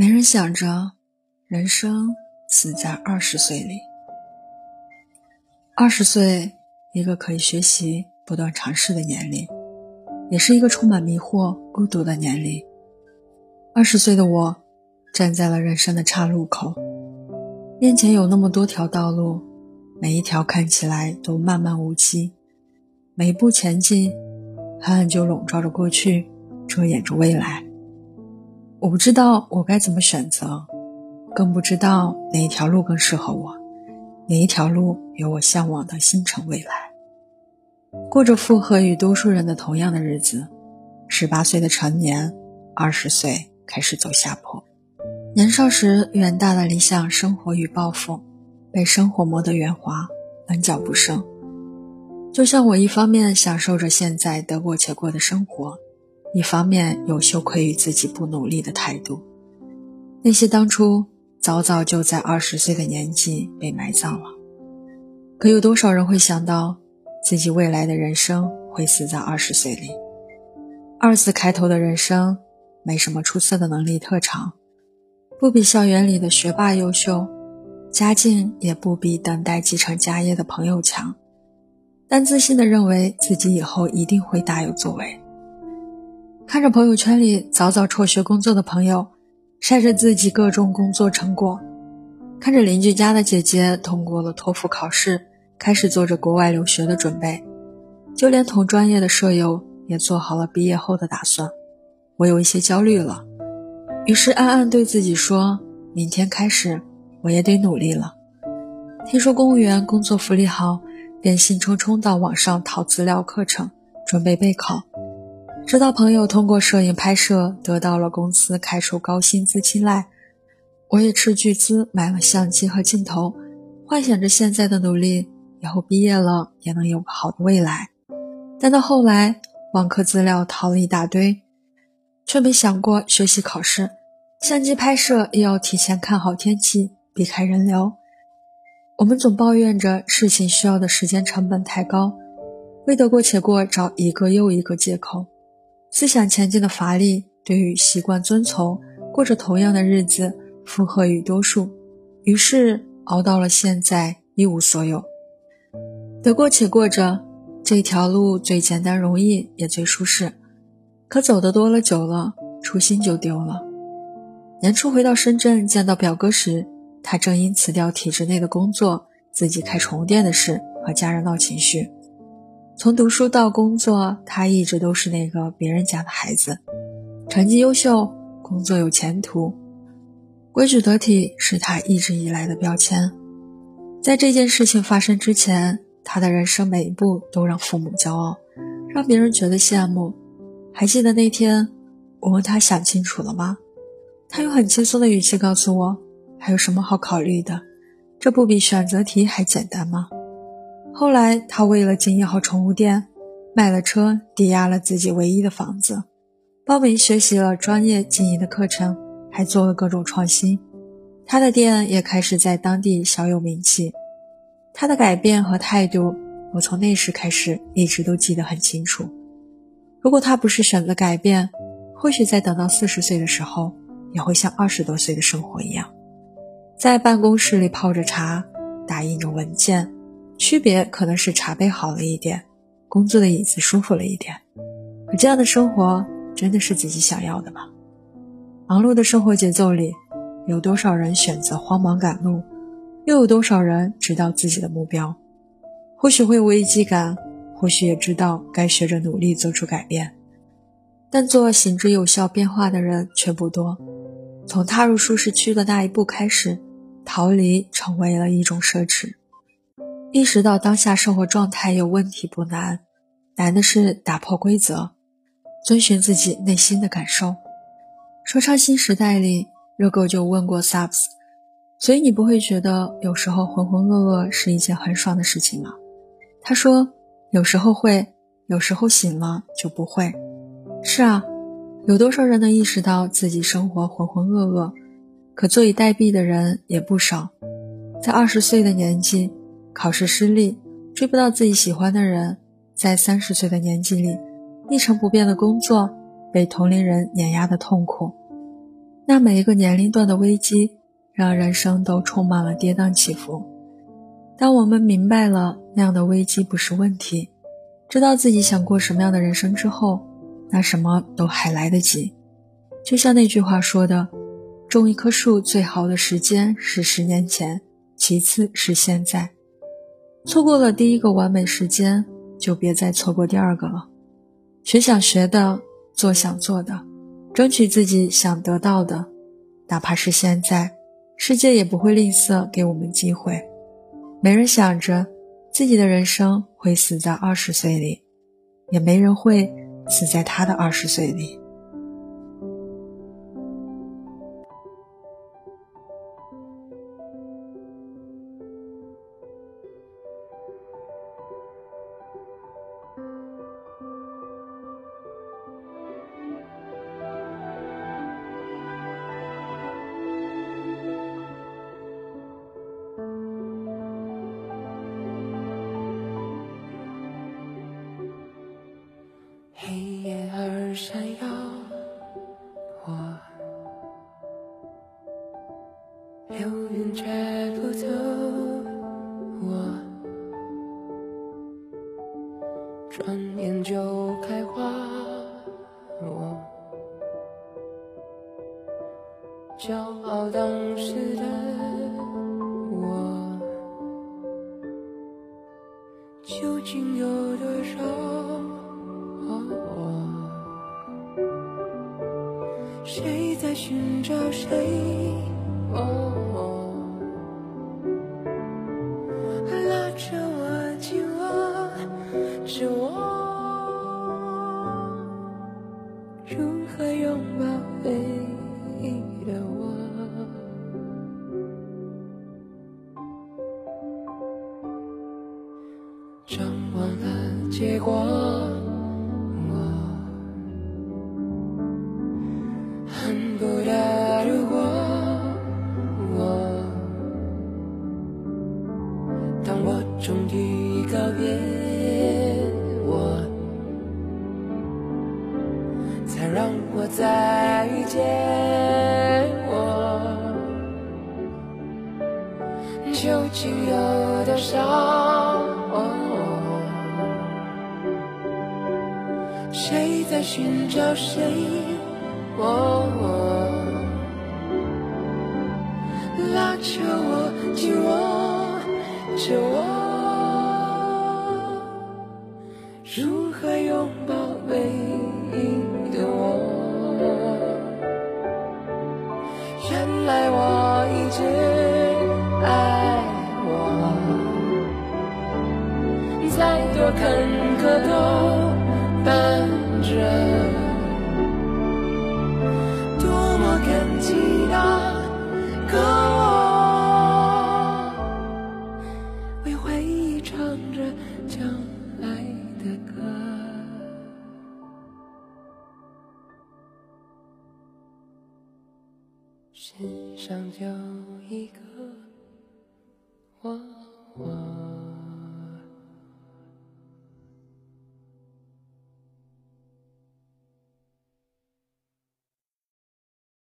没人想着，人生死在二十岁里。二十岁，一个可以学习、不断尝试的年龄，也是一个充满迷惑、孤独的年龄。二十岁的我，站在了人生的岔路口，面前有那么多条道路，每一条看起来都漫漫无期，每一步前进，黑暗就笼罩着过去，遮掩着未来。我不知道我该怎么选择，更不知道哪一条路更适合我，哪一条路有我向往的星辰未来。过着附和与多数人的同样的日子，十八岁的成年，二十岁开始走下坡。年少时远大的理想、生活与抱负，被生活磨得圆滑，棱角不剩。就像我一方面享受着现在得过且过的生活。一方面有羞愧于自己不努力的态度，那些当初早早就在二十岁的年纪被埋葬了。可有多少人会想到，自己未来的人生会死在二十岁里？二字开头的人生，没什么出色的能力特长，不比校园里的学霸优秀，家境也不比等待继承家业的朋友强，但自信的认为自己以后一定会大有作为。看着朋友圈里早早辍学工作的朋友，晒着自己各种工作成果；看着邻居家的姐姐通过了托福考试，开始做着国外留学的准备；就连同专业的舍友也做好了毕业后的打算。我有一些焦虑了，于是暗暗对自己说：明天开始，我也得努力了。听说公务员工作福利好，便兴冲冲到网上淘资料课程，准备备考。直到朋友通过摄影拍摄得到了公司开出高薪资青睐，我也斥巨资买了相机和镜头，幻想着现在的努力以后毕业了也能有个好的未来。但到后来，网课资料淘了一大堆，却没想过学习考试。相机拍摄也要提前看好天气，避开人流。我们总抱怨着事情需要的时间成本太高，为得过且过找一个又一个借口。思想前进的乏力，对于习惯遵从、过着同样的日子，附和于多数，于是熬到了现在一无所有。得过且过着，这条路最简单容易，也最舒适。可走的多了久了，初心就丢了。年初回到深圳见到表哥时，他正因辞掉体制内的工作、自己开宠物店的事和家人闹情绪。从读书到工作，他一直都是那个别人家的孩子，成绩优秀，工作有前途，规矩得体是他一直以来的标签。在这件事情发生之前，他的人生每一步都让父母骄傲，让别人觉得羡慕。还记得那天，我问他想清楚了吗？他用很轻松的语气告诉我：“还有什么好考虑的？这不比选择题还简单吗？”后来，他为了经营好宠物店，卖了车，抵押了自己唯一的房子，报名学习了专业经营的课程，还做了各种创新。他的店也开始在当地小有名气。他的改变和态度，我从那时开始一直都记得很清楚。如果他不是选择改变，或许在等到四十岁的时候，也会像二十多岁的生活一样，在办公室里泡着茶，打印着文件。区别可能是茶杯好了一点，工作的椅子舒服了一点，可这样的生活真的是自己想要的吗？忙碌的生活节奏里，有多少人选择慌忙赶路，又有多少人知道自己的目标？或许会有危机感，或许也知道该学着努力做出改变，但做行之有效变化的人却不多。从踏入舒适区的那一步开始，逃离成为了一种奢侈。意识到当下生活状态有问题不难，难的是打破规则，遵循自己内心的感受。说唱新时代里，热狗就问过 Subs，所以你不会觉得有时候浑浑噩噩是一件很爽的事情吗？他说，有时候会，有时候醒了就不会。是啊，有多少人能意识到自己生活浑浑噩噩，可坐以待毙的人也不少。在二十岁的年纪。考试失利，追不到自己喜欢的人，在三十岁的年纪里，一成不变的工作，被同龄人碾压的痛苦。那每一个年龄段的危机，让人生都充满了跌宕起伏。当我们明白了那样的危机不是问题，知道自己想过什么样的人生之后，那什么都还来得及。就像那句话说的：“种一棵树最好的时间是十年前，其次是现在。错过了第一个完美时间，就别再错过第二个了。学想学的，做想做的，争取自己想得到的，哪怕是现在，世界也不会吝啬给我们机会。”没人想着自己的人生会死在二十岁里，也没人会死在他的二十岁里。流云摘不走，我转眼就开花，我骄傲当时的我，究竟有多少？谁在寻找谁？拉张望了结果。我恨不得如果我，当我终于告别我，才让我再遇见我。究竟有多少？谁在寻找谁？拉着我，紧握着我。多么感激那个我，为回忆唱着将来。的歌，世上就一个我。我。